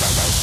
bang, bang, bang.